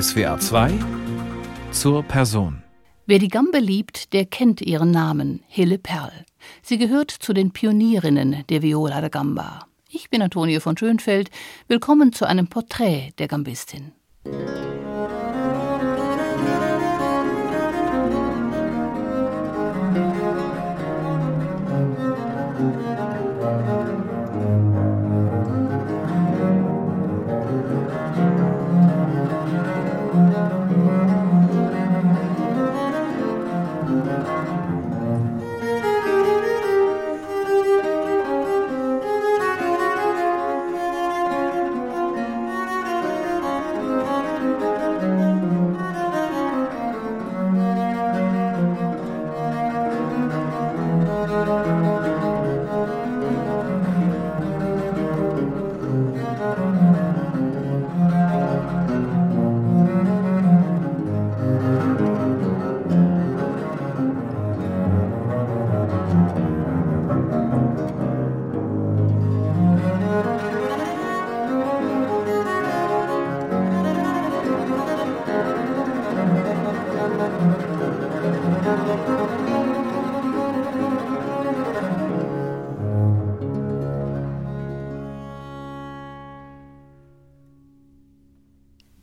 SWA 2 zur Person. Wer die Gambe liebt, der kennt ihren Namen, Hille Perl. Sie gehört zu den Pionierinnen der Viola da Gamba. Ich bin Antonio von Schönfeld. Willkommen zu einem Porträt der Gambistin.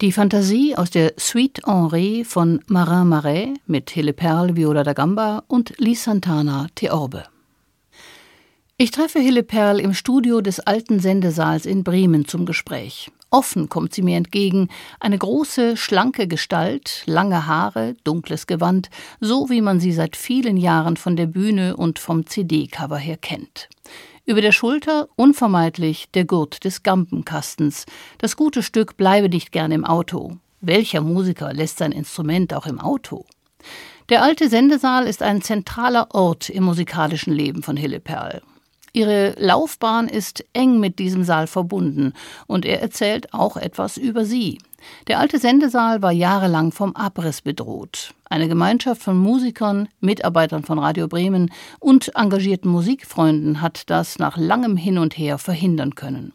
Die Fantasie aus der Suite Henri von Marin Marais mit Hille Perl, Viola da Gamba und Lis Santana Theorbe. Ich treffe Hille Perl im Studio des alten Sendesaals in Bremen zum Gespräch. Offen kommt sie mir entgegen, eine große, schlanke Gestalt, lange Haare, dunkles Gewand, so wie man sie seit vielen Jahren von der Bühne und vom CD-Cover her kennt. Über der Schulter unvermeidlich der Gurt des Gampenkastens. Das gute Stück bleibe nicht gern im Auto. Welcher Musiker lässt sein Instrument auch im Auto? Der alte Sendesaal ist ein zentraler Ort im musikalischen Leben von Hilleperl. Ihre Laufbahn ist eng mit diesem Saal verbunden und er erzählt auch etwas über sie. Der alte Sendesaal war jahrelang vom Abriss bedroht. Eine Gemeinschaft von Musikern, Mitarbeitern von Radio Bremen und engagierten Musikfreunden hat das nach langem Hin und Her verhindern können.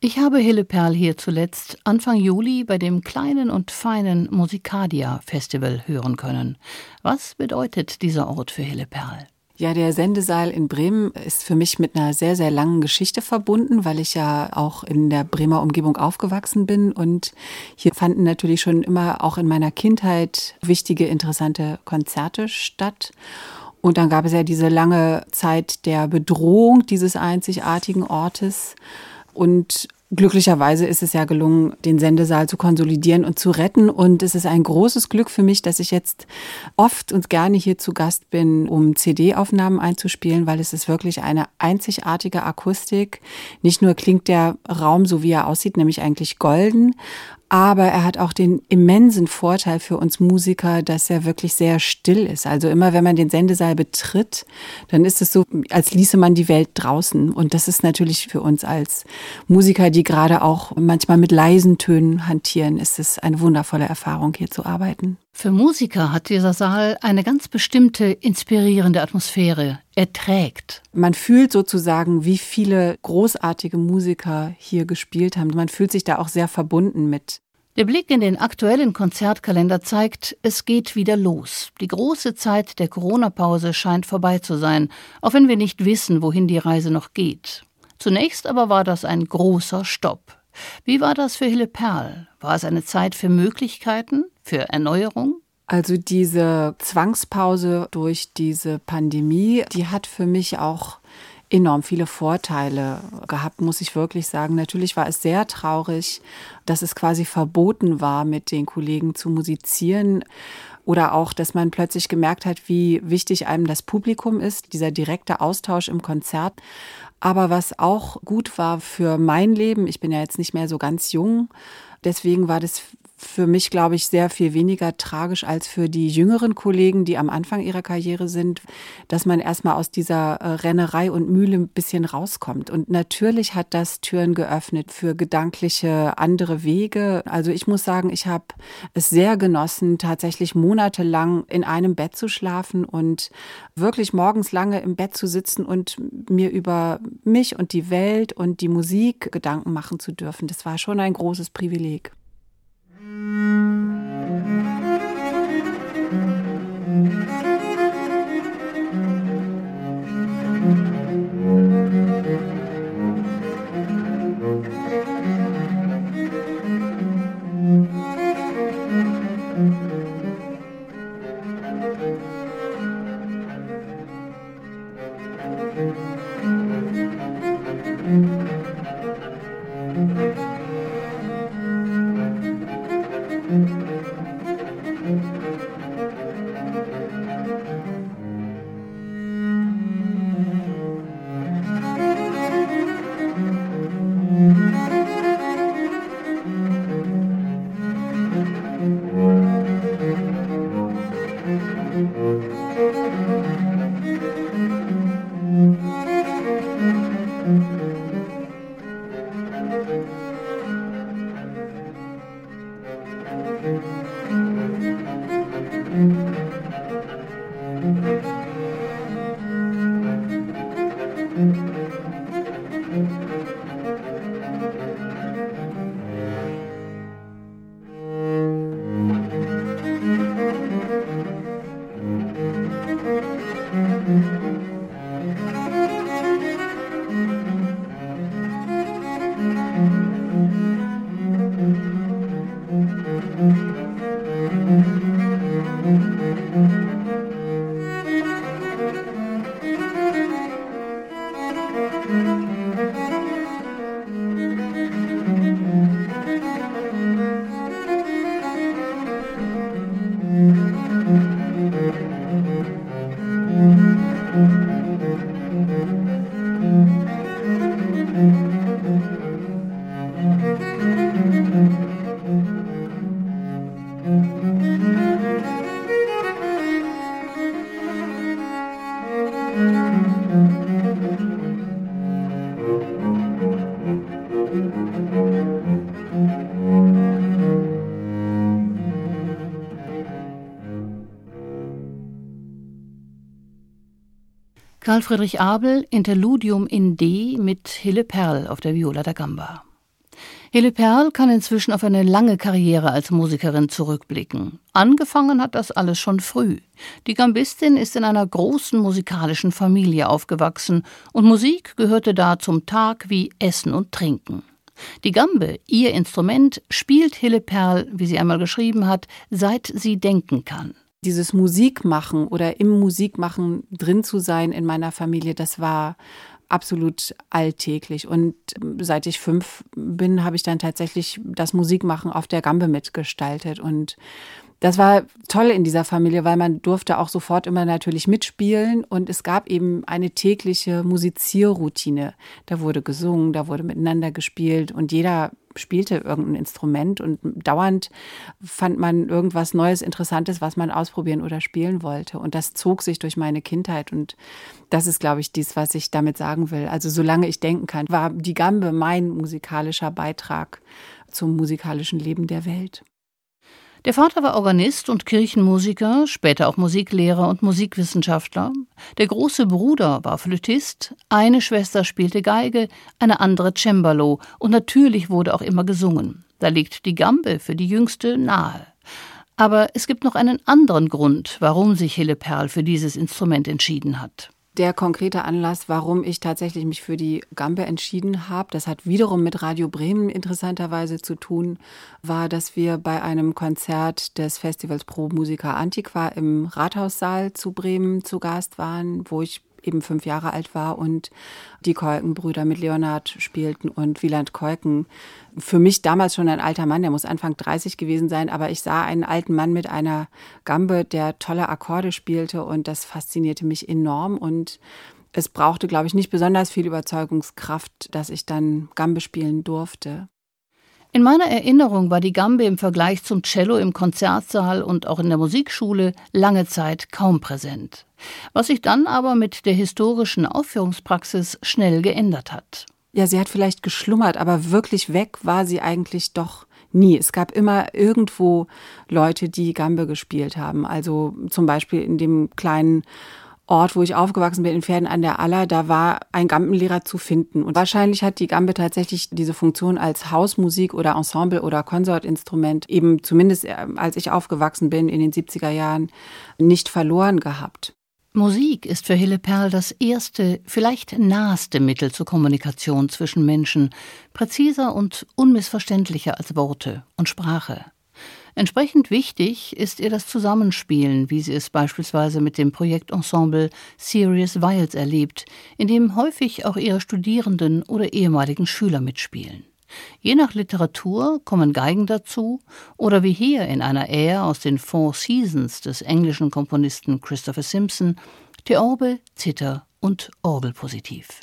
Ich habe Hille Perl hier zuletzt Anfang Juli bei dem kleinen und feinen Musikadia Festival hören können. Was bedeutet dieser Ort für Hille Perl? Ja, der Sendesaal in Bremen ist für mich mit einer sehr, sehr langen Geschichte verbunden, weil ich ja auch in der Bremer Umgebung aufgewachsen bin. Und hier fanden natürlich schon immer auch in meiner Kindheit wichtige, interessante Konzerte statt. Und dann gab es ja diese lange Zeit der Bedrohung dieses einzigartigen Ortes. Und Glücklicherweise ist es ja gelungen, den Sendesaal zu konsolidieren und zu retten. Und es ist ein großes Glück für mich, dass ich jetzt oft und gerne hier zu Gast bin, um CD-Aufnahmen einzuspielen, weil es ist wirklich eine einzigartige Akustik. Nicht nur klingt der Raum so, wie er aussieht, nämlich eigentlich golden, aber er hat auch den immensen Vorteil für uns Musiker, dass er wirklich sehr still ist. Also immer, wenn man den Sendesaal betritt, dann ist es so, als ließe man die Welt draußen. Und das ist natürlich für uns als Musiker, die gerade auch manchmal mit leisen Tönen hantieren, ist es eine wundervolle Erfahrung, hier zu arbeiten. Für Musiker hat dieser Saal eine ganz bestimmte inspirierende Atmosphäre. Er trägt. Man fühlt sozusagen, wie viele großartige Musiker hier gespielt haben. Man fühlt sich da auch sehr verbunden mit. Der Blick in den aktuellen Konzertkalender zeigt, es geht wieder los. Die große Zeit der Corona-Pause scheint vorbei zu sein, auch wenn wir nicht wissen, wohin die Reise noch geht. Zunächst aber war das ein großer Stopp. Wie war das für Hille Perl? War es eine Zeit für Möglichkeiten, für Erneuerung? Also diese Zwangspause durch diese Pandemie, die hat für mich auch enorm viele Vorteile gehabt, muss ich wirklich sagen. Natürlich war es sehr traurig, dass es quasi verboten war, mit den Kollegen zu musizieren. Oder auch, dass man plötzlich gemerkt hat, wie wichtig einem das Publikum ist, dieser direkte Austausch im Konzert. Aber was auch gut war für mein Leben, ich bin ja jetzt nicht mehr so ganz jung, deswegen war das für mich, glaube ich, sehr viel weniger tragisch als für die jüngeren Kollegen, die am Anfang ihrer Karriere sind, dass man erstmal aus dieser äh, Rennerei und Mühle ein bisschen rauskommt. Und natürlich hat das Türen geöffnet für gedankliche andere Wege. Also ich muss sagen, ich habe es sehr genossen, tatsächlich monatelang in einem Bett zu schlafen und wirklich morgens lange im Bett zu sitzen und mir über mich und die Welt und die Musik Gedanken machen zu dürfen. Das war schon ein großes Privileg. thank you Mm-hmm. Karl Friedrich Abel Interludium in D mit Hille Perl auf der Viola da Gamba. Hille Perl kann inzwischen auf eine lange Karriere als Musikerin zurückblicken. Angefangen hat das alles schon früh. Die Gambistin ist in einer großen musikalischen Familie aufgewachsen und Musik gehörte da zum Tag wie Essen und Trinken. Die Gambe, ihr Instrument, spielt Hille Perl, wie sie einmal geschrieben hat, seit sie denken kann dieses Musikmachen oder im Musikmachen drin zu sein in meiner Familie, das war absolut alltäglich. Und seit ich fünf bin, habe ich dann tatsächlich das Musikmachen auf der Gambe mitgestaltet. Und das war toll in dieser Familie, weil man durfte auch sofort immer natürlich mitspielen und es gab eben eine tägliche Musizierroutine. Da wurde gesungen, da wurde miteinander gespielt und jeder spielte irgendein Instrument und dauernd fand man irgendwas Neues, Interessantes, was man ausprobieren oder spielen wollte. Und das zog sich durch meine Kindheit und das ist, glaube ich, dies, was ich damit sagen will. Also solange ich denken kann, war die Gambe mein musikalischer Beitrag zum musikalischen Leben der Welt. Der Vater war Organist und Kirchenmusiker, später auch Musiklehrer und Musikwissenschaftler. Der große Bruder war Flötist, eine Schwester spielte Geige, eine andere Cembalo und natürlich wurde auch immer gesungen. Da liegt die Gambe für die Jüngste nahe. Aber es gibt noch einen anderen Grund, warum sich Hille Perl für dieses Instrument entschieden hat der konkrete Anlass, warum ich tatsächlich mich für die Gambe entschieden habe, das hat wiederum mit Radio Bremen interessanterweise zu tun, war, dass wir bei einem Konzert des Festivals Pro Musica Antiqua im Rathaussaal zu Bremen zu Gast waren, wo ich eben fünf Jahre alt war und die Keukenbrüder mit Leonard spielten und Wieland Keuken. Für mich damals schon ein alter Mann, der muss Anfang 30 gewesen sein, aber ich sah einen alten Mann mit einer Gambe, der tolle Akkorde spielte und das faszinierte mich enorm und es brauchte, glaube ich, nicht besonders viel Überzeugungskraft, dass ich dann Gambe spielen durfte. In meiner Erinnerung war die Gambe im Vergleich zum Cello im Konzertsaal und auch in der Musikschule lange Zeit kaum präsent, was sich dann aber mit der historischen Aufführungspraxis schnell geändert hat. Ja, sie hat vielleicht geschlummert, aber wirklich weg war sie eigentlich doch nie. Es gab immer irgendwo Leute, die Gambe gespielt haben. Also zum Beispiel in dem kleinen Ort, wo ich aufgewachsen bin, in Pferden an der Aller, da war ein Gambenlehrer zu finden. Und wahrscheinlich hat die Gambe tatsächlich diese Funktion als Hausmusik oder Ensemble oder Konsortinstrument eben zumindest äh, als ich aufgewachsen bin in den 70er Jahren nicht verloren gehabt. Musik ist für Hille Perl das erste, vielleicht naheste Mittel zur Kommunikation zwischen Menschen, präziser und unmissverständlicher als Worte und Sprache. Entsprechend wichtig ist ihr das Zusammenspielen, wie sie es beispielsweise mit dem Projektensemble Serious Wilds erlebt, in dem häufig auch ihre Studierenden oder ehemaligen Schüler mitspielen. Je nach Literatur kommen Geigen dazu oder wie hier in einer Air aus den Four Seasons des englischen Komponisten Christopher Simpson Theorbe, Zither und Orgelpositiv.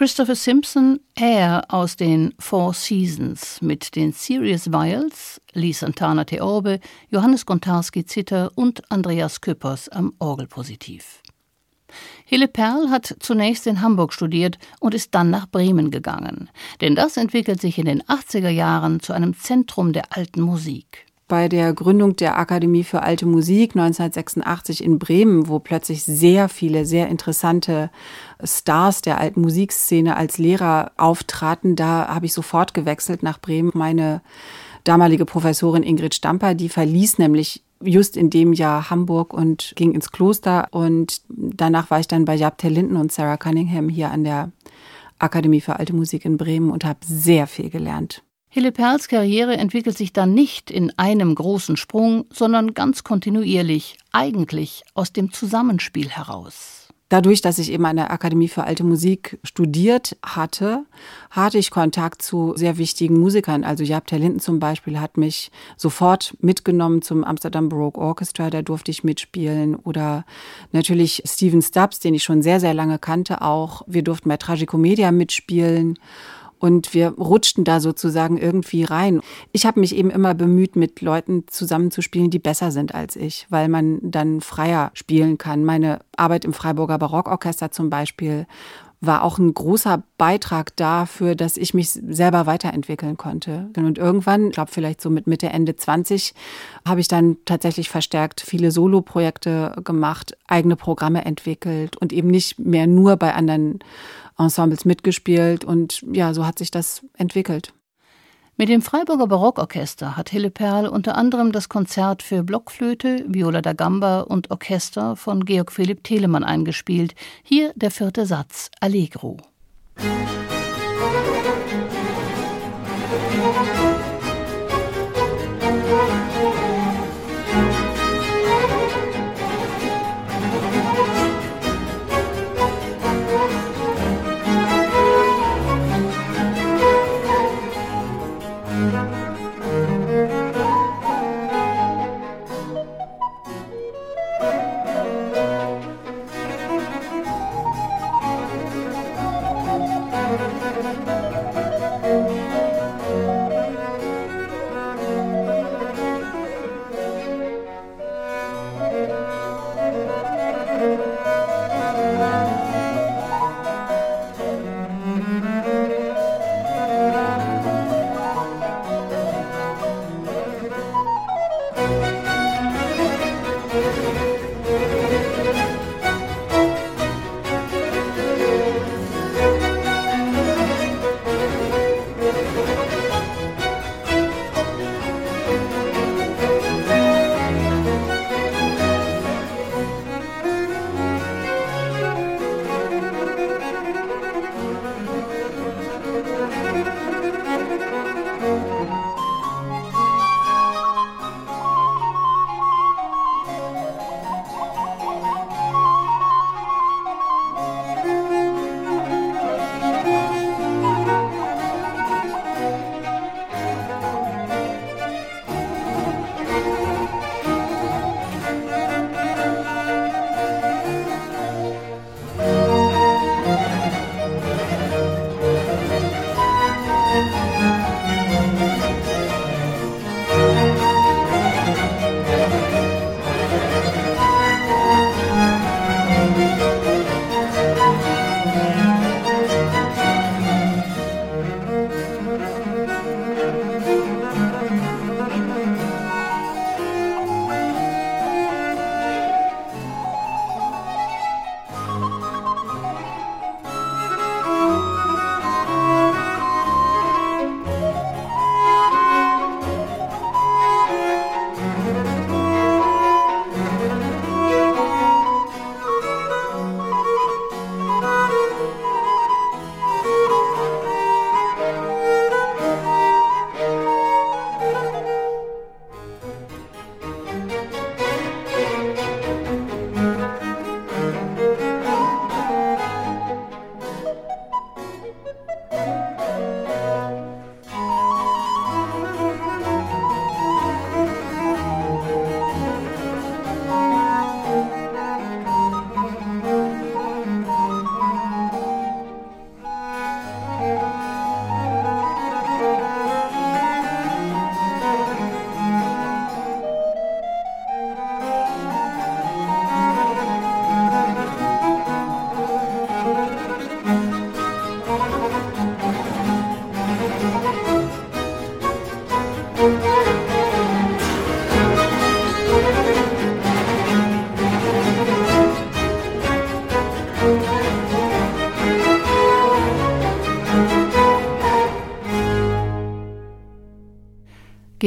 Christopher Simpson Air aus den Four Seasons mit den Serious Viols, Lee Santana Theorbe, Johannes Gontarski Zither und Andreas Küppers am Orgelpositiv. Hille Perl hat zunächst in Hamburg studiert und ist dann nach Bremen gegangen, denn das entwickelt sich in den 80er Jahren zu einem Zentrum der alten Musik bei der Gründung der Akademie für Alte Musik 1986 in Bremen, wo plötzlich sehr viele, sehr interessante Stars der alten Musikszene als Lehrer auftraten. Da habe ich sofort gewechselt nach Bremen. Meine damalige Professorin Ingrid Stamper, die verließ nämlich just in dem Jahr Hamburg und ging ins Kloster. Und danach war ich dann bei Jabtel Linden und Sarah Cunningham hier an der Akademie für Alte Musik in Bremen und habe sehr viel gelernt. Hille Perls Karriere entwickelt sich dann nicht in einem großen Sprung, sondern ganz kontinuierlich, eigentlich aus dem Zusammenspiel heraus. Dadurch, dass ich eben an der Akademie für Alte Musik studiert hatte, hatte ich Kontakt zu sehr wichtigen Musikern. Also Jab Linden zum Beispiel hat mich sofort mitgenommen zum Amsterdam Baroque Orchestra, da durfte ich mitspielen. Oder natürlich Steven Stubbs, den ich schon sehr, sehr lange kannte auch. Wir durften bei Tragicomedia mitspielen. Und wir rutschten da sozusagen irgendwie rein. Ich habe mich eben immer bemüht, mit Leuten zusammenzuspielen, die besser sind als ich, weil man dann freier spielen kann. Meine Arbeit im Freiburger Barockorchester zum Beispiel war auch ein großer Beitrag dafür, dass ich mich selber weiterentwickeln konnte. Und irgendwann, ich glaube vielleicht so mit Mitte, Ende 20, habe ich dann tatsächlich verstärkt viele Solo-Projekte gemacht, eigene Programme entwickelt und eben nicht mehr nur bei anderen Ensembles mitgespielt. Und ja, so hat sich das entwickelt. Mit dem Freiburger Barockorchester hat Hille Perl unter anderem das Konzert für Blockflöte, Viola da Gamba und Orchester von Georg Philipp Telemann eingespielt. Hier der vierte Satz Allegro. Musik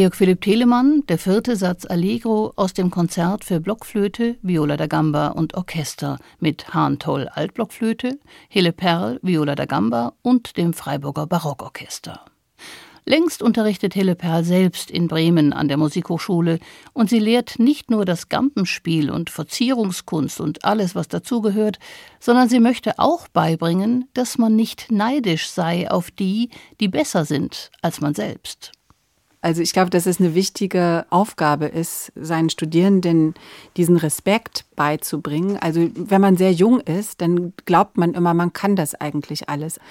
Georg Philipp Telemann, der vierte Satz Allegro aus dem Konzert für Blockflöte, Viola da Gamba und Orchester mit Hahn Toll Altblockflöte, Hille Perl, Viola da Gamba und dem Freiburger Barockorchester. Längst unterrichtet Hille Perl selbst in Bremen an der Musikhochschule und sie lehrt nicht nur das Gampenspiel und Verzierungskunst und alles, was dazugehört, sondern sie möchte auch beibringen, dass man nicht neidisch sei auf die, die besser sind als man selbst. Also ich glaube, dass es eine wichtige Aufgabe ist, seinen Studierenden diesen Respekt beizubringen. Also wenn man sehr jung ist, dann glaubt man immer, man kann das eigentlich alles.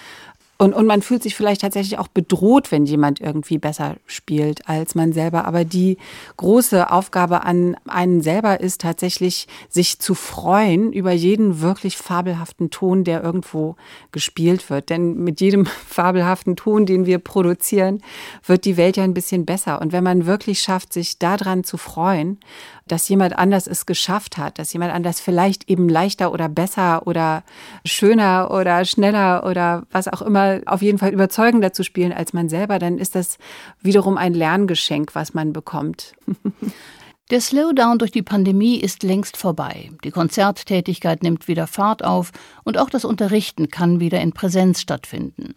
Und, und man fühlt sich vielleicht tatsächlich auch bedroht, wenn jemand irgendwie besser spielt als man selber. Aber die große Aufgabe an einen selber ist tatsächlich, sich zu freuen über jeden wirklich fabelhaften Ton, der irgendwo gespielt wird. Denn mit jedem fabelhaften Ton, den wir produzieren, wird die Welt ja ein bisschen besser. Und wenn man wirklich schafft, sich daran zu freuen, dass jemand anders es geschafft hat, dass jemand anders vielleicht eben leichter oder besser oder schöner oder schneller oder was auch immer auf jeden Fall überzeugender zu spielen als man selber, dann ist das wiederum ein Lerngeschenk, was man bekommt. Der Slowdown durch die Pandemie ist längst vorbei. Die Konzerttätigkeit nimmt wieder Fahrt auf und auch das Unterrichten kann wieder in Präsenz stattfinden.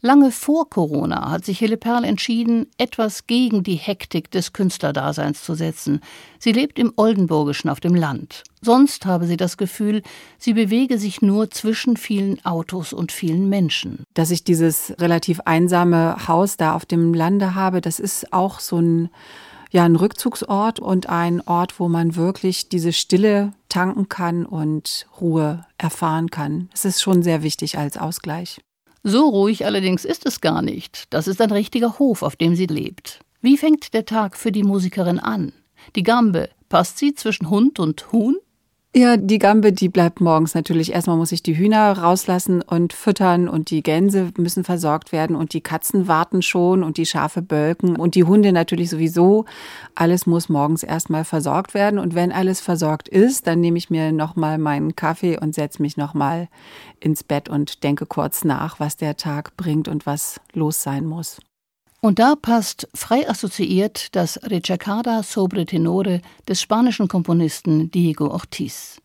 Lange vor Corona hat sich Hille Perl entschieden, etwas gegen die Hektik des Künstlerdaseins zu setzen. Sie lebt im Oldenburgischen auf dem Land. Sonst habe sie das Gefühl, sie bewege sich nur zwischen vielen Autos und vielen Menschen. Dass ich dieses relativ einsame Haus da auf dem Lande habe, das ist auch so ein ja, ein Rückzugsort und ein Ort, wo man wirklich diese Stille tanken kann und Ruhe erfahren kann. Es ist schon sehr wichtig als Ausgleich. So ruhig allerdings ist es gar nicht. Das ist ein richtiger Hof, auf dem sie lebt. Wie fängt der Tag für die Musikerin an? Die Gambe, passt sie zwischen Hund und Huhn? Ja, die Gambe, die bleibt morgens natürlich. Erstmal muss ich die Hühner rauslassen und füttern und die Gänse müssen versorgt werden und die Katzen warten schon und die Schafe bölken und die Hunde natürlich sowieso. Alles muss morgens erstmal versorgt werden und wenn alles versorgt ist, dann nehme ich mir nochmal meinen Kaffee und setze mich nochmal ins Bett und denke kurz nach, was der Tag bringt und was los sein muss. Und da passt frei assoziiert das Rechacarda sobre Tenore des spanischen Komponisten Diego Ortiz.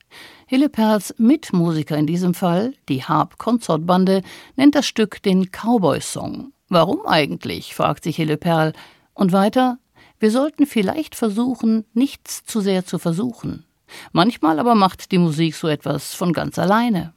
Hille Perls Mitmusiker in diesem Fall, die Harp Consortbande, nennt das Stück den Cowboy-Song. Warum eigentlich? fragt sich Hille Perl. Und weiter, wir sollten vielleicht versuchen, nichts zu sehr zu versuchen. Manchmal aber macht die Musik so etwas von ganz alleine.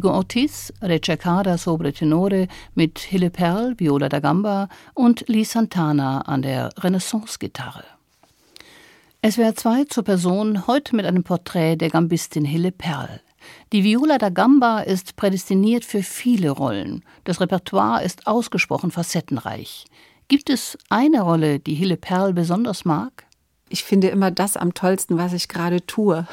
Diego Ortiz, Rececada sobre Tenore mit Hille Perl, Viola da Gamba und Lee Santana an der Renaissance-Gitarre. SWR 2 zur Person heute mit einem Porträt der Gambistin Hille Perl. Die Viola da Gamba ist prädestiniert für viele Rollen. Das Repertoire ist ausgesprochen facettenreich. Gibt es eine Rolle, die Hille Perl besonders mag? Ich finde immer das am tollsten, was ich gerade tue.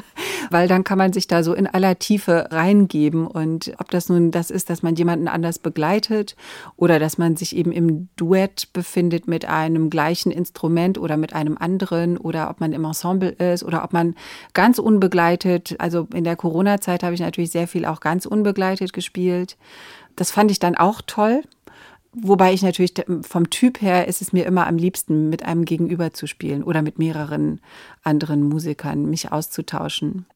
Weil dann kann man sich da so in aller Tiefe reingeben. Und ob das nun das ist, dass man jemanden anders begleitet oder dass man sich eben im Duett befindet mit einem gleichen Instrument oder mit einem anderen oder ob man im Ensemble ist oder ob man ganz unbegleitet, also in der Corona-Zeit habe ich natürlich sehr viel auch ganz unbegleitet gespielt. Das fand ich dann auch toll. Wobei ich natürlich vom Typ her ist es mir immer am liebsten, mit einem Gegenüber zu spielen oder mit mehreren anderen Musikern mich auszutauschen.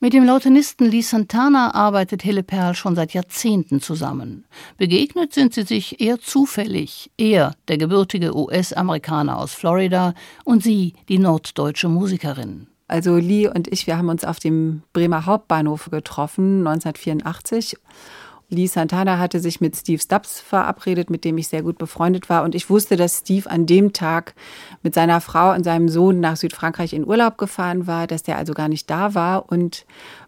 Mit dem Lautenisten Lee Santana arbeitet Hille Perl schon seit Jahrzehnten zusammen. Begegnet sind sie sich eher zufällig. Er, der gebürtige US-Amerikaner aus Florida, und sie, die norddeutsche Musikerin. Also Lee und ich, wir haben uns auf dem Bremer Hauptbahnhof getroffen, 1984. Lee Santana hatte sich mit Steve Stubbs verabredet, mit dem ich sehr gut befreundet war. Und ich wusste, dass Steve an dem Tag mit seiner Frau und seinem Sohn nach Südfrankreich in Urlaub gefahren war, dass der also gar nicht da war. Und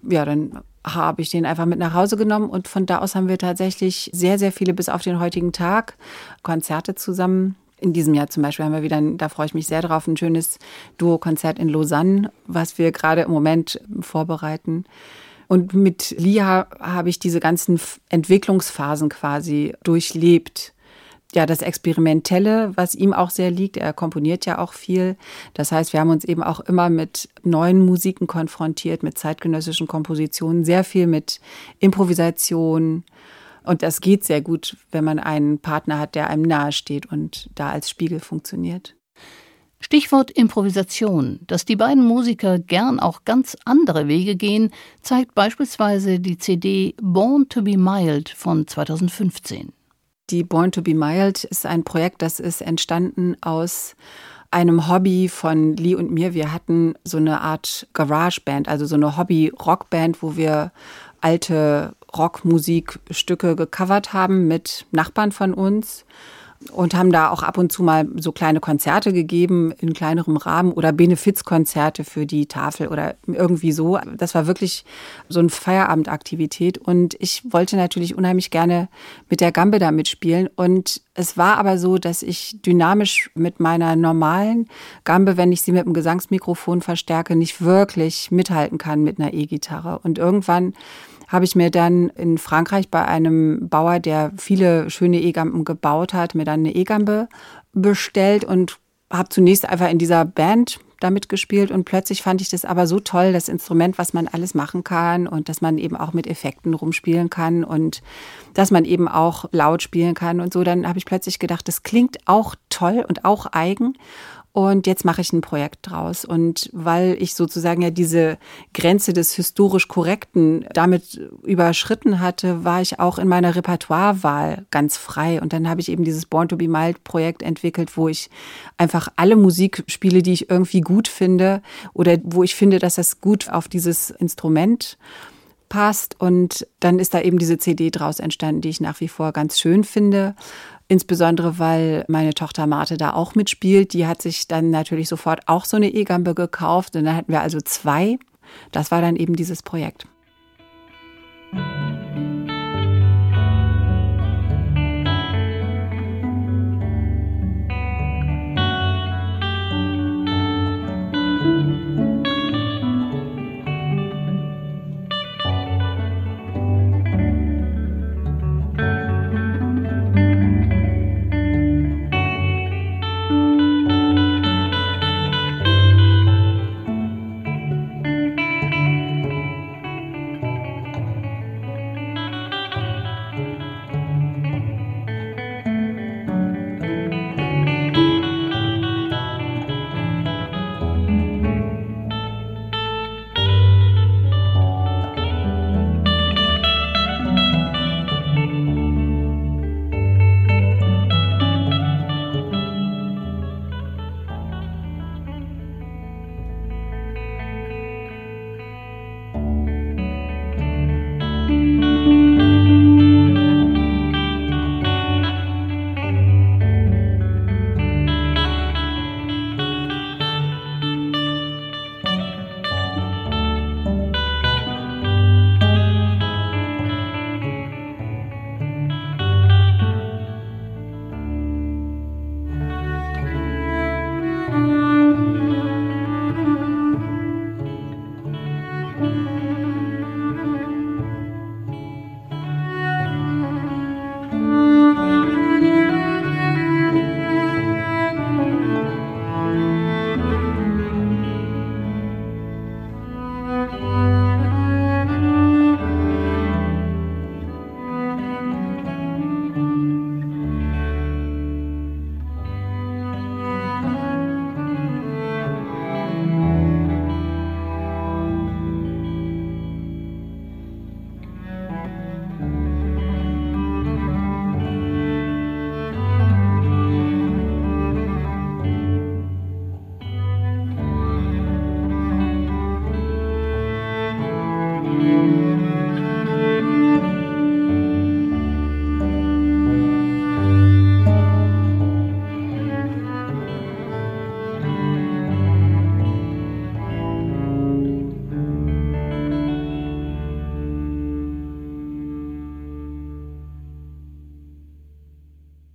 ja, dann habe ich den einfach mit nach Hause genommen und von da aus haben wir tatsächlich sehr, sehr viele bis auf den heutigen Tag Konzerte zusammen in diesem Jahr zum Beispiel haben wir wieder, da freue ich mich sehr drauf, ein schönes Duo-Konzert in Lausanne, was wir gerade im Moment vorbereiten. Und mit Lia habe ich diese ganzen Entwicklungsphasen quasi durchlebt. Ja, das Experimentelle, was ihm auch sehr liegt, er komponiert ja auch viel. Das heißt, wir haben uns eben auch immer mit neuen Musiken konfrontiert, mit zeitgenössischen Kompositionen, sehr viel mit Improvisation, und das geht sehr gut, wenn man einen Partner hat, der einem nahesteht und da als Spiegel funktioniert. Stichwort Improvisation. Dass die beiden Musiker gern auch ganz andere Wege gehen, zeigt beispielsweise die CD Born to be Mild von 2015. Die Born to be Mild ist ein Projekt, das ist entstanden aus einem Hobby von Lee und mir. Wir hatten so eine Art Garage-Band, also so eine Hobby-Rockband, wo wir alte Rockmusikstücke gecovert haben mit Nachbarn von uns und haben da auch ab und zu mal so kleine Konzerte gegeben in kleinerem Rahmen oder Benefizkonzerte für die Tafel oder irgendwie so. Das war wirklich so eine Feierabendaktivität und ich wollte natürlich unheimlich gerne mit der Gambe da mitspielen und es war aber so, dass ich dynamisch mit meiner normalen Gambe, wenn ich sie mit dem Gesangsmikrofon verstärke, nicht wirklich mithalten kann mit einer E-Gitarre und irgendwann habe ich mir dann in Frankreich bei einem Bauer, der viele schöne E-Gampen gebaut hat, mir dann eine E-Gampe bestellt und habe zunächst einfach in dieser Band damit gespielt und plötzlich fand ich das aber so toll, das Instrument, was man alles machen kann und dass man eben auch mit Effekten rumspielen kann und dass man eben auch laut spielen kann und so. Dann habe ich plötzlich gedacht, das klingt auch toll und auch eigen und jetzt mache ich ein Projekt draus. Und weil ich sozusagen ja diese Grenze des historisch Korrekten damit überschritten hatte, war ich auch in meiner Repertoirewahl ganz frei. Und dann habe ich eben dieses Born to be Mild Projekt entwickelt, wo ich einfach alle Musik spiele, die ich irgendwie gut finde oder wo ich finde, dass das gut auf dieses Instrument passt. Und dann ist da eben diese CD draus entstanden, die ich nach wie vor ganz schön finde. Insbesondere, weil meine Tochter Marte da auch mitspielt. Die hat sich dann natürlich sofort auch so eine E-Gambe gekauft. Und dann hatten wir also zwei. Das war dann eben dieses Projekt.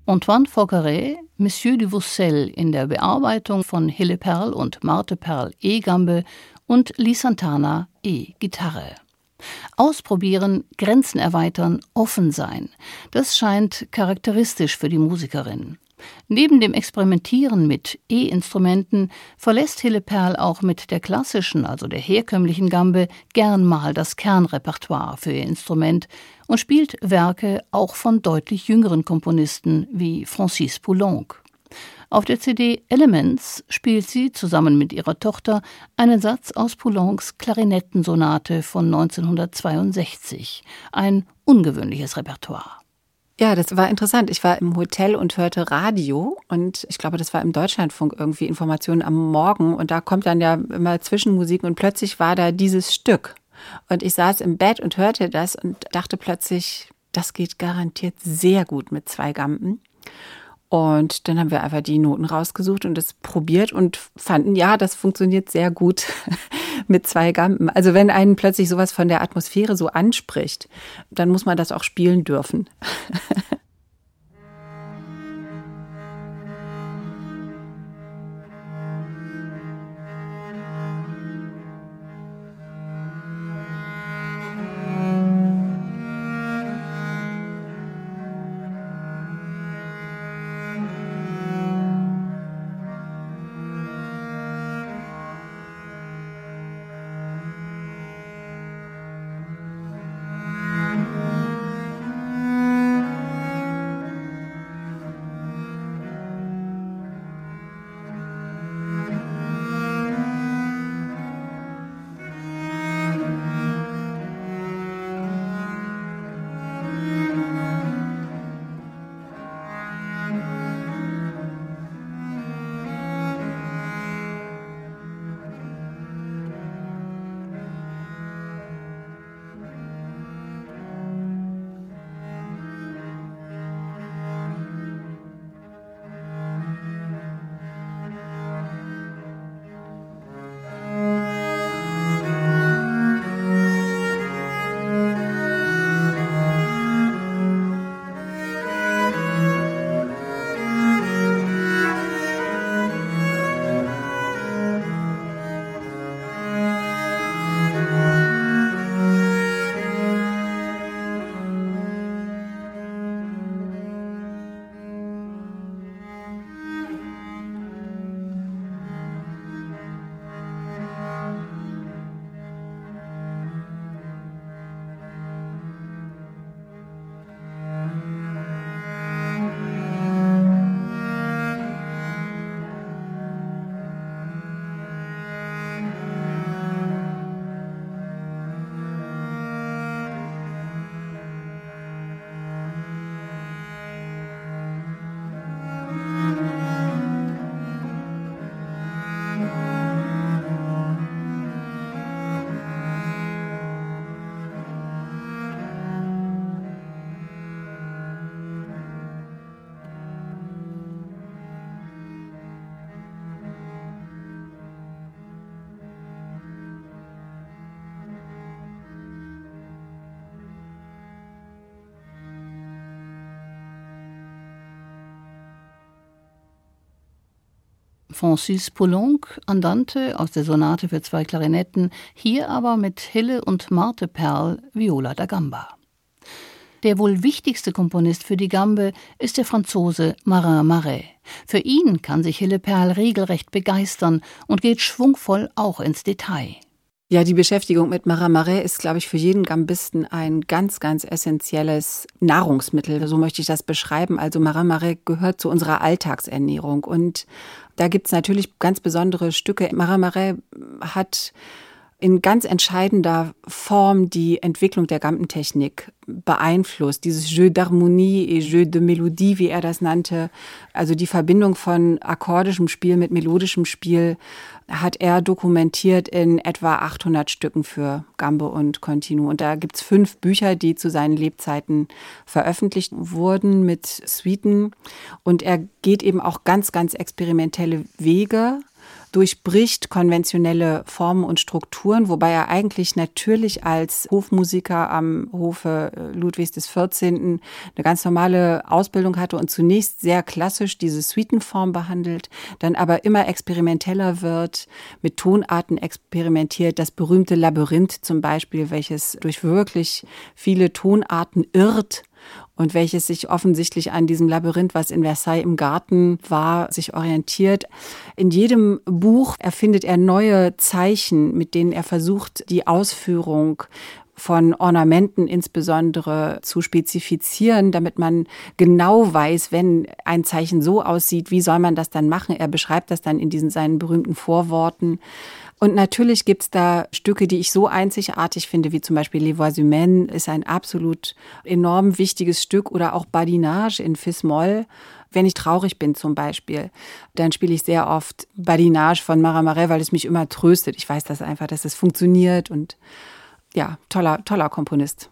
Antoine Fauqueret, Monsieur du Vaucel in der Bearbeitung von Hille Perl und Marthe Perl E-Gambe und Lee Santana E-Gitarre. Ausprobieren, Grenzen erweitern, offen sein. Das scheint charakteristisch für die Musikerin. Neben dem Experimentieren mit E-Instrumenten verlässt Hille Perl auch mit der klassischen, also der herkömmlichen Gambe, gern mal das Kernrepertoire für ihr Instrument und spielt Werke auch von deutlich jüngeren Komponisten wie Francis Poulenc. Auf der CD Elements spielt sie zusammen mit ihrer Tochter einen Satz aus Poulencs Klarinettensonate von 1962, ein ungewöhnliches Repertoire. Ja, das war interessant. Ich war im Hotel und hörte Radio und ich glaube, das war im Deutschlandfunk irgendwie Informationen am Morgen und da kommt dann ja immer Zwischenmusik und plötzlich war da dieses Stück. Und ich saß im Bett und hörte das und dachte plötzlich, das geht garantiert sehr gut mit zwei Gampen. Und dann haben wir einfach die Noten rausgesucht und das probiert und fanden, ja, das funktioniert sehr gut mit zwei Gampen. Also wenn einen plötzlich sowas von der Atmosphäre so anspricht, dann muss man das auch spielen dürfen. Francis Poulenc, Andante aus der Sonate für zwei Klarinetten, hier aber mit Hille und Marthe Perl, Viola da Gamba. Der wohl wichtigste Komponist für die Gambe ist der Franzose Marin Marais. Für ihn kann sich Hille Perl regelrecht begeistern und geht schwungvoll auch ins Detail. Ja, die Beschäftigung mit Marais ist, glaube ich, für jeden Gambisten ein ganz, ganz essentielles Nahrungsmittel. So möchte ich das beschreiben. Also Marais gehört zu unserer Alltagsernährung. Und da gibt es natürlich ganz besondere Stücke. Marais hat in ganz entscheidender Form die Entwicklung der Gampentechnik beeinflusst. Dieses Jeu d'harmonie et Jeu de Melodie, wie er das nannte, also die Verbindung von akkordischem Spiel mit melodischem Spiel, hat er dokumentiert in etwa 800 Stücken für Gambe und Continuo. Und da gibt's fünf Bücher, die zu seinen Lebzeiten veröffentlicht wurden mit Suiten. Und er geht eben auch ganz, ganz experimentelle Wege durchbricht konventionelle Formen und Strukturen, wobei er eigentlich natürlich als Hofmusiker am Hofe äh, Ludwigs des 14. eine ganz normale Ausbildung hatte und zunächst sehr klassisch diese Suitenform behandelt, dann aber immer experimenteller wird, mit Tonarten experimentiert, das berühmte Labyrinth zum Beispiel, welches durch wirklich viele Tonarten irrt und welches sich offensichtlich an diesem Labyrinth, was in Versailles im Garten war, sich orientiert. In jedem Buch erfindet er neue Zeichen, mit denen er versucht, die Ausführung von Ornamenten insbesondere zu spezifizieren, damit man genau weiß, wenn ein Zeichen so aussieht, wie soll man das dann machen? Er beschreibt das dann in diesen seinen berühmten Vorworten. Und natürlich gibt's da Stücke, die ich so einzigartig finde, wie zum Beispiel Les Voix Humaines ist ein absolut enorm wichtiges Stück oder auch Badinage in Fis-Moll. Wenn ich traurig bin zum Beispiel, dann spiele ich sehr oft Badinage von Mara weil es mich immer tröstet. Ich weiß das einfach, dass es funktioniert und ja, toller, toller Komponist.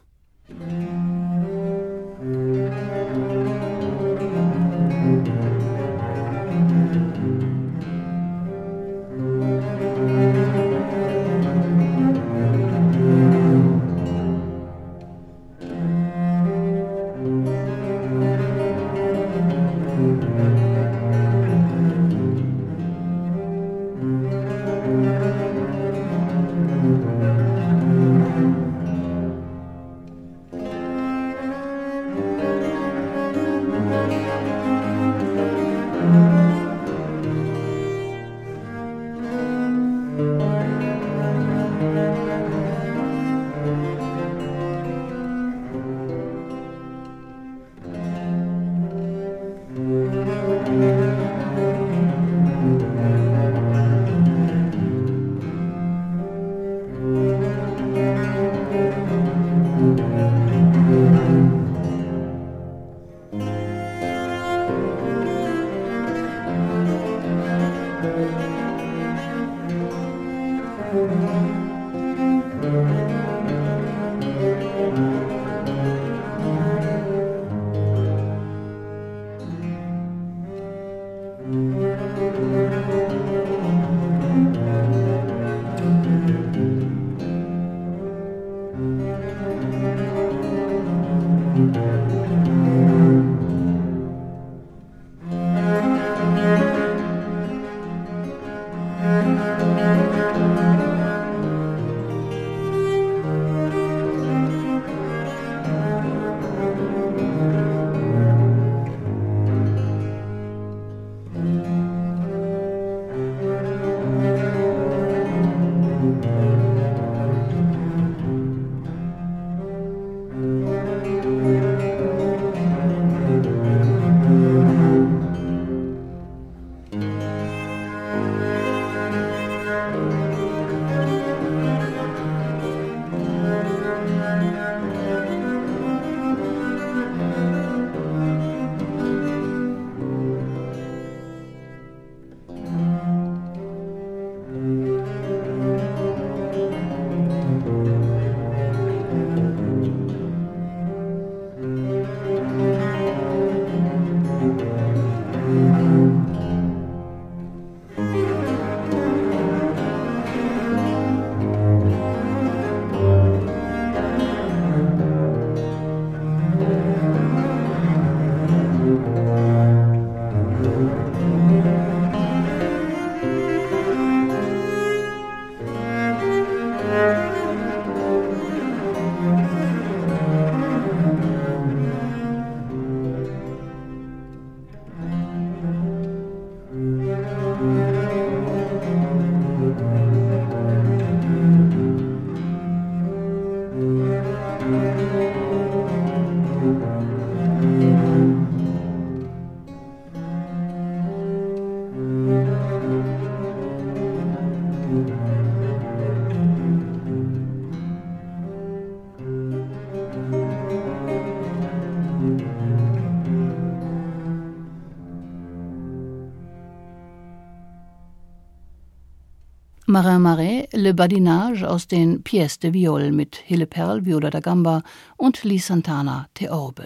Marin Marais Le Badinage aus den Pièces de Viol mit Hille Perl, Viola da Gamba und Lee Santana Theorbe.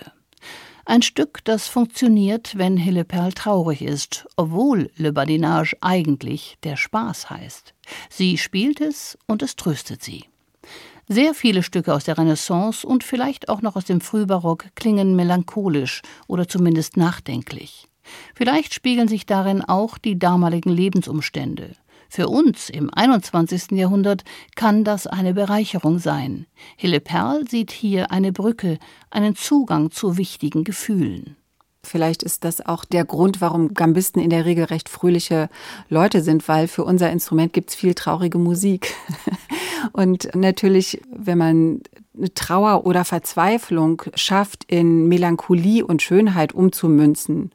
Ein Stück, das funktioniert, wenn Hille Perl traurig ist, obwohl Le Badinage eigentlich der Spaß heißt. Sie spielt es und es tröstet sie. Sehr viele Stücke aus der Renaissance und vielleicht auch noch aus dem Frühbarock klingen melancholisch oder zumindest nachdenklich. Vielleicht spiegeln sich darin auch die damaligen Lebensumstände. Für uns im 21. Jahrhundert kann das eine Bereicherung sein. Hille Perl sieht hier eine Brücke, einen Zugang zu wichtigen Gefühlen. Vielleicht ist das auch der Grund, warum Gambisten in der Regel recht fröhliche Leute sind, weil für unser Instrument gibt es viel traurige Musik. Und natürlich, wenn man Trauer oder Verzweiflung schafft, in Melancholie und Schönheit umzumünzen,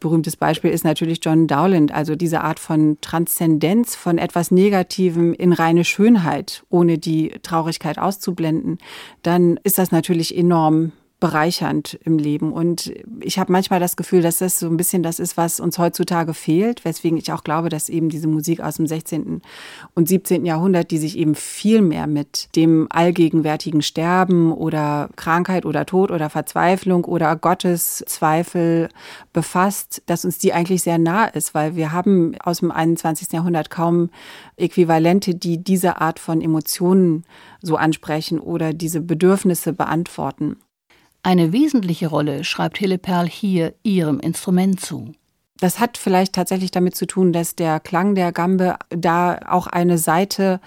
Berühmtes Beispiel ist natürlich John Dowland, also diese Art von Transzendenz von etwas Negativem in reine Schönheit, ohne die Traurigkeit auszublenden, dann ist das natürlich enorm bereichernd im Leben. Und ich habe manchmal das Gefühl, dass das so ein bisschen das ist, was uns heutzutage fehlt, weswegen ich auch glaube, dass eben diese Musik aus dem 16. und 17. Jahrhundert, die sich eben viel mehr mit dem allgegenwärtigen Sterben oder Krankheit oder Tod oder Verzweiflung oder Gotteszweifel befasst, dass uns die eigentlich sehr nah ist, weil wir haben aus dem 21. Jahrhundert kaum Äquivalente, die diese Art von Emotionen so ansprechen oder diese Bedürfnisse beantworten. Eine wesentliche Rolle schreibt Hille Perl hier ihrem Instrument zu. Das hat vielleicht tatsächlich damit zu tun, dass der Klang der Gambe da auch eine Seite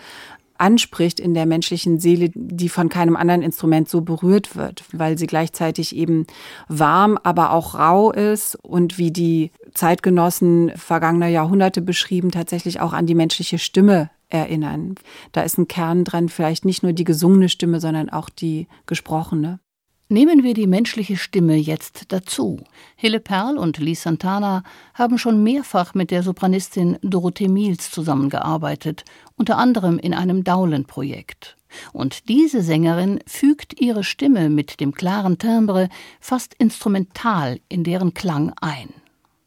anspricht in der menschlichen Seele, die von keinem anderen Instrument so berührt wird, weil sie gleichzeitig eben warm, aber auch rau ist und wie die Zeitgenossen vergangener Jahrhunderte beschrieben, tatsächlich auch an die menschliche Stimme erinnern. Da ist ein Kern dran, vielleicht nicht nur die gesungene Stimme, sondern auch die gesprochene. Nehmen wir die menschliche Stimme jetzt dazu. Hille Perl und Lee Santana haben schon mehrfach mit der Sopranistin Dorothee Miels zusammengearbeitet, unter anderem in einem Dowland-Projekt. Und diese Sängerin fügt ihre Stimme mit dem klaren Timbre fast instrumental in deren Klang ein.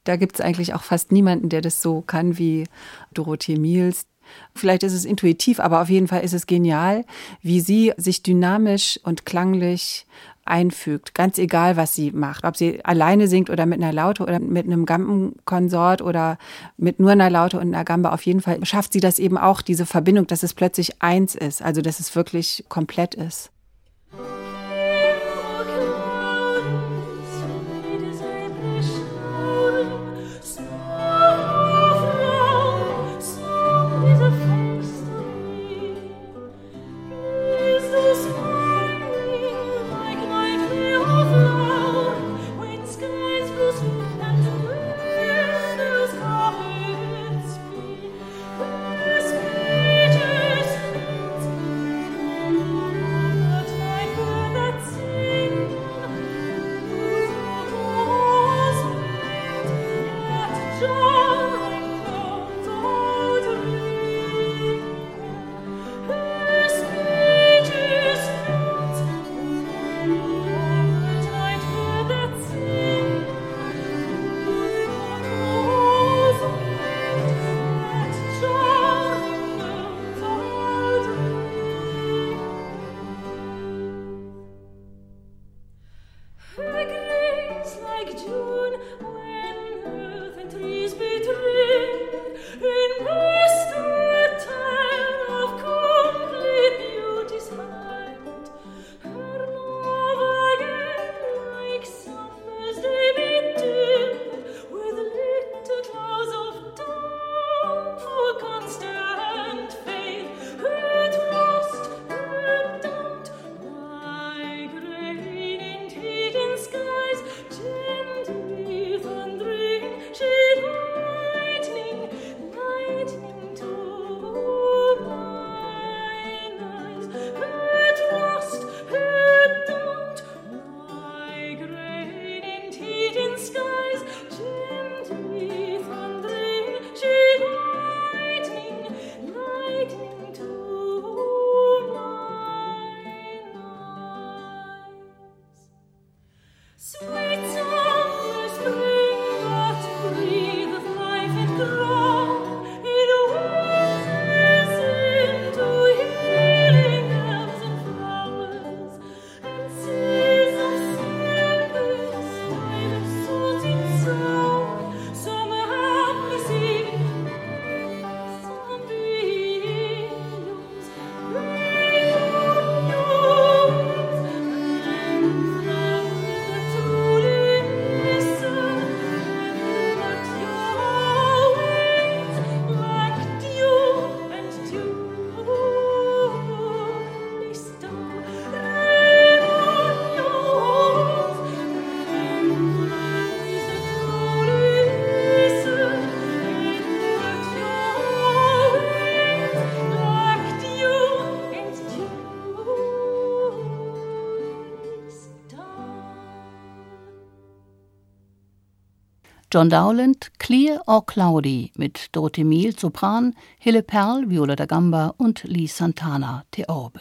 Da gibt es eigentlich auch fast niemanden, der das so kann wie Dorothee Miels. Vielleicht ist es intuitiv, aber auf jeden Fall ist es genial, wie sie sich dynamisch und klanglich einfügt, ganz egal, was sie macht. Ob sie alleine singt oder mit einer Laute oder mit einem Gambenkonsort oder mit nur einer Laute und einer Gambe, auf jeden Fall schafft sie das eben auch, diese Verbindung, dass es plötzlich eins ist, also dass es wirklich komplett ist. John Dowland Clear or Cloudy mit Dorothee Miel Sopran, Hille Perl Viola da Gamba und Lee Santana Theorbe.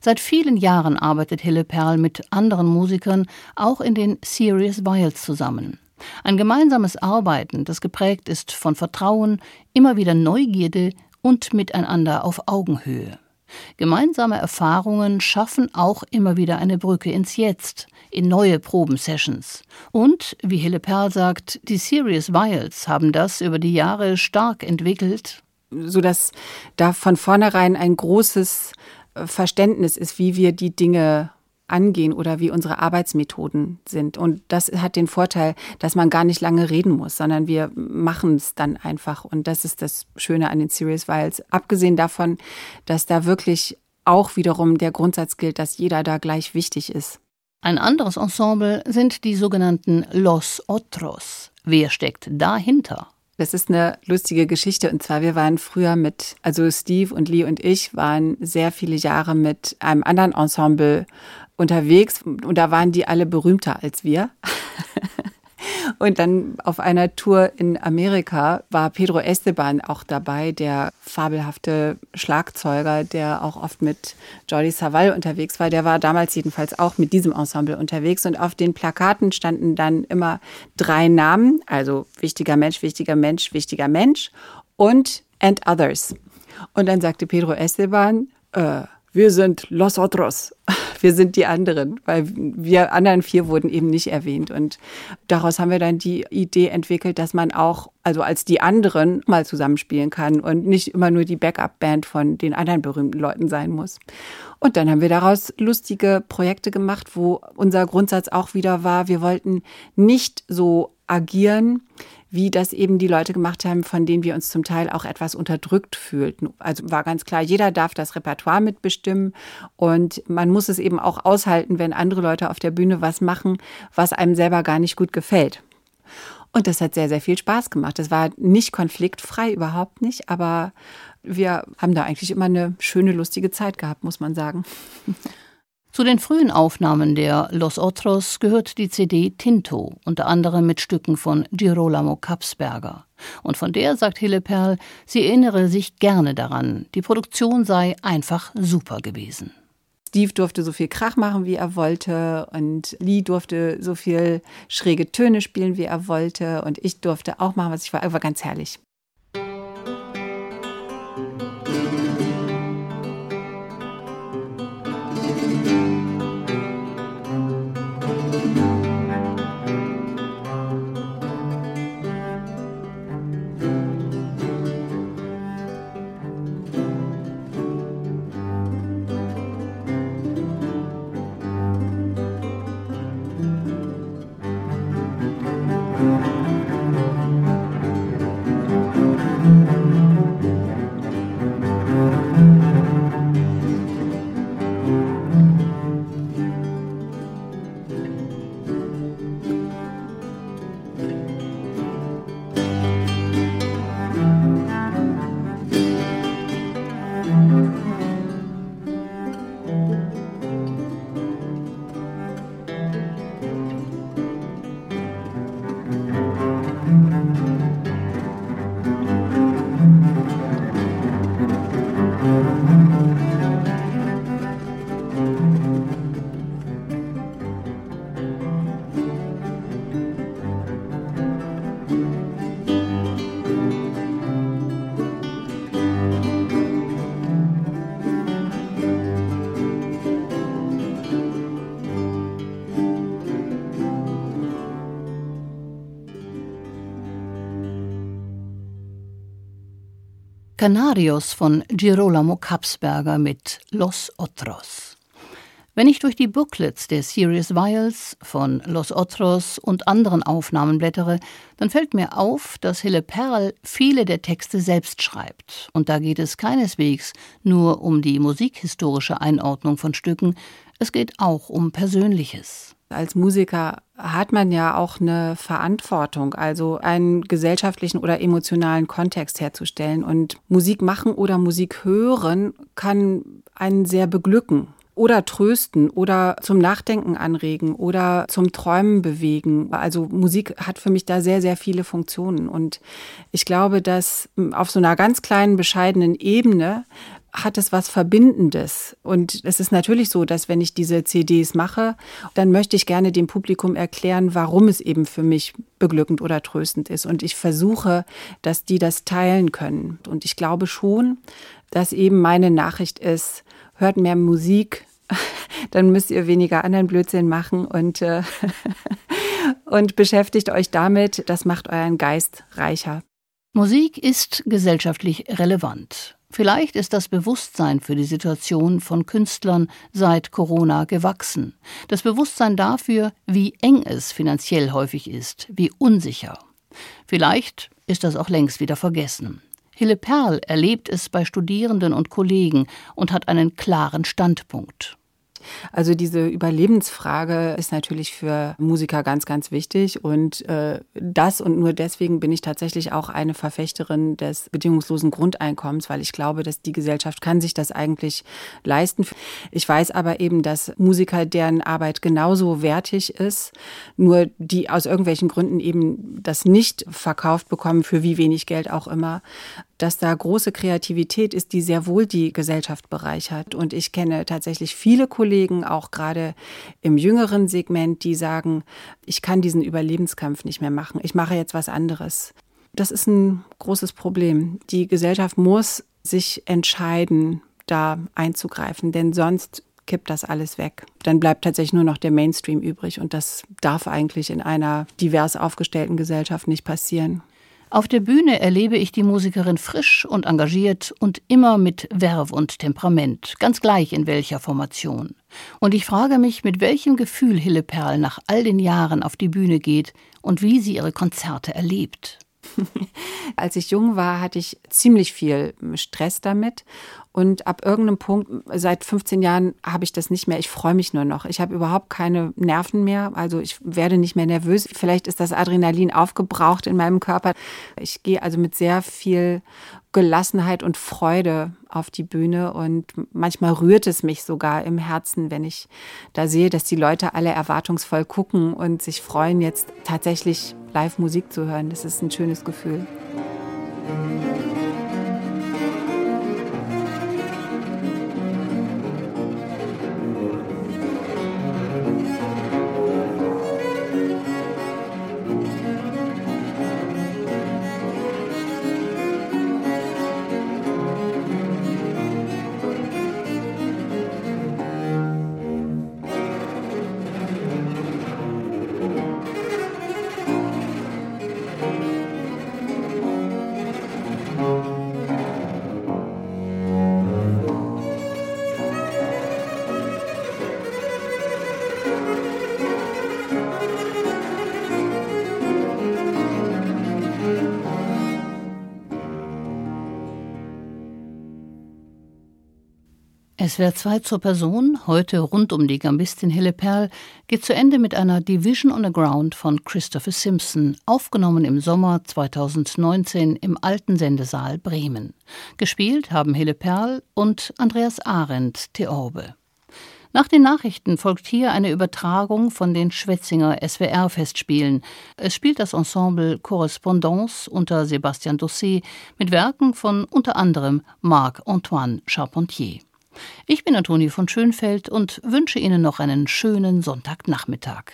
Seit vielen Jahren arbeitet Hille Perl mit anderen Musikern auch in den Serious Vials zusammen. Ein gemeinsames Arbeiten, das geprägt ist von Vertrauen, immer wieder Neugierde und miteinander auf Augenhöhe. Gemeinsame Erfahrungen schaffen auch immer wieder eine Brücke ins Jetzt, in neue Probensessions. Und, wie Hille Perl sagt, die Serious Vials haben das über die Jahre stark entwickelt. Sodass da von vornherein ein großes äh, Verständnis ist, wie wir die Dinge angehen oder wie unsere Arbeitsmethoden sind. Und das hat den Vorteil, dass man gar nicht lange reden muss, sondern wir machen es dann einfach. Und das ist das Schöne an den Serious Files. Abgesehen davon, dass da wirklich auch wiederum der Grundsatz gilt, dass jeder da gleich wichtig ist. Ein anderes Ensemble sind die sogenannten Los Otros. Wer steckt dahinter? Das ist eine lustige Geschichte. Und zwar, wir waren früher mit, also Steve und Lee und ich waren sehr viele Jahre mit einem anderen Ensemble unterwegs und da waren die alle berühmter als wir. Und dann auf einer Tour in Amerika war Pedro Esteban auch dabei, der fabelhafte Schlagzeuger, der auch oft mit Jordi Savall unterwegs war. Der war damals jedenfalls auch mit diesem Ensemble unterwegs. Und auf den Plakaten standen dann immer drei Namen, also wichtiger Mensch, wichtiger Mensch, wichtiger Mensch und and others. Und dann sagte Pedro Esteban, äh, wir sind Los Otros. Wir sind die anderen, weil wir anderen vier wurden eben nicht erwähnt. Und daraus haben wir dann die Idee entwickelt, dass man auch, also als die anderen mal zusammenspielen kann und nicht immer nur die Backup-Band von den anderen berühmten Leuten sein muss. Und dann haben wir daraus lustige Projekte gemacht, wo unser Grundsatz auch wieder war, wir wollten nicht so agieren, wie das eben die Leute gemacht haben, von denen wir uns zum Teil auch etwas unterdrückt fühlten. Also war ganz klar, jeder darf das Repertoire mitbestimmen und man muss es eben auch aushalten, wenn andere Leute auf der Bühne was machen, was einem selber gar nicht gut gefällt. Und das hat sehr, sehr viel Spaß gemacht. Es war nicht konfliktfrei, überhaupt nicht, aber wir haben da eigentlich immer eine schöne, lustige Zeit gehabt, muss man sagen. Zu den frühen Aufnahmen der Los Otros gehört die CD Tinto, unter anderem mit Stücken von Girolamo Kapsberger. Und von der sagt Hille Perl, sie erinnere sich gerne daran, die Produktion sei einfach super gewesen. Steve durfte so viel Krach machen, wie er wollte, und Lee durfte so viel schräge Töne spielen, wie er wollte, und ich durfte auch machen, was ich war. War ganz herrlich. Canarios von Girolamo Kapsberger mit Los Otros. Wenn ich durch die Booklets der Serious Vials von Los Otros und anderen Aufnahmen blättere, dann fällt mir auf, dass Hille Perl viele der Texte selbst schreibt. Und da geht es keineswegs nur um die musikhistorische Einordnung von Stücken, es geht auch um Persönliches. Als Musiker hat man ja auch eine Verantwortung, also einen gesellschaftlichen oder emotionalen Kontext herzustellen. Und Musik machen oder Musik hören kann einen sehr beglücken. oder trösten oder zum Nachdenken anregen oder zum Träumen bewegen. Also Musik hat für mich da sehr, sehr viele Funktionen. Und ich glaube, dass auf so einer ganz kleinen, bescheidenen Ebene hat es was Verbindendes. Und es ist natürlich so, dass wenn ich diese CDs mache, dann möchte ich gerne dem Publikum erklären, warum es eben für mich beglückend oder tröstend ist. Und ich versuche, dass die das teilen können. Und ich glaube schon, dass eben meine Nachricht ist, hört mehr Musik, dann müsst ihr weniger anderen Blödsinn machen und, äh, und beschäftigt euch damit. Das macht euren Geist reicher. Musik ist gesellschaftlich relevant. Vielleicht ist das Bewusstsein für die Situation von Künstlern seit Corona gewachsen. Das Bewusstsein dafür, wie eng es finanziell häufig ist, wie unsicher. Vielleicht ist das auch längst wieder vergessen. Hille Perl erlebt es bei Studierenden und Kollegen und hat einen klaren Standpunkt. Also diese Überlebensfrage ist natürlich für Musiker ganz, ganz wichtig. Und äh, das und nur deswegen bin ich tatsächlich auch eine Verfechterin des bedingungslosen Grundeinkommens, weil ich glaube, dass die Gesellschaft kann sich das eigentlich leisten. Ich weiß aber eben, dass Musiker, deren Arbeit genauso wertig ist, nur die aus irgendwelchen Gründen eben das nicht verkauft bekommen, für wie wenig Geld auch immer, dass da große Kreativität ist, die sehr wohl die Gesellschaft bereichert. Und ich kenne tatsächlich viele Kollegen, auch gerade im jüngeren Segment, die sagen, ich kann diesen Überlebenskampf nicht mehr machen. Ich mache jetzt was anderes. Das ist ein großes Problem. Die Gesellschaft muss sich entscheiden, da einzugreifen, denn sonst kippt das alles weg. Dann bleibt tatsächlich nur noch der Mainstream übrig und das darf eigentlich in einer divers aufgestellten Gesellschaft nicht passieren. Auf der Bühne erlebe ich die Musikerin frisch und engagiert und immer mit Werf und Temperament, ganz gleich in welcher Formation. Und ich frage mich, mit welchem Gefühl Hille Perl nach all den Jahren auf die Bühne geht und wie sie ihre Konzerte erlebt. Als ich jung war, hatte ich ziemlich viel Stress damit. Und ab irgendeinem Punkt, seit 15 Jahren, habe ich das nicht mehr. Ich freue mich nur noch. Ich habe überhaupt keine Nerven mehr. Also ich werde nicht mehr nervös. Vielleicht ist das Adrenalin aufgebraucht in meinem Körper. Ich gehe also mit sehr viel Gelassenheit und Freude auf die Bühne. Und manchmal rührt es mich sogar im Herzen, wenn ich da sehe, dass die Leute alle erwartungsvoll gucken und sich freuen, jetzt tatsächlich live Musik zu hören. Das ist ein schönes Gefühl. SWR 2 zur Person, heute rund um die Gambistin Hille Perl, geht zu Ende mit einer Division on the Ground von Christopher Simpson, aufgenommen im Sommer 2019 im alten Sendesaal Bremen. Gespielt haben Hille Perl und Andreas Arendt Theorbe. Nach den Nachrichten folgt hier eine Übertragung von den Schwetzinger SWR-Festspielen. Es spielt das Ensemble Correspondance unter Sebastian Dossé mit Werken von unter anderem Marc-Antoine Charpentier. Ich bin Antonie von Schönfeld und wünsche Ihnen noch einen schönen Sonntagnachmittag.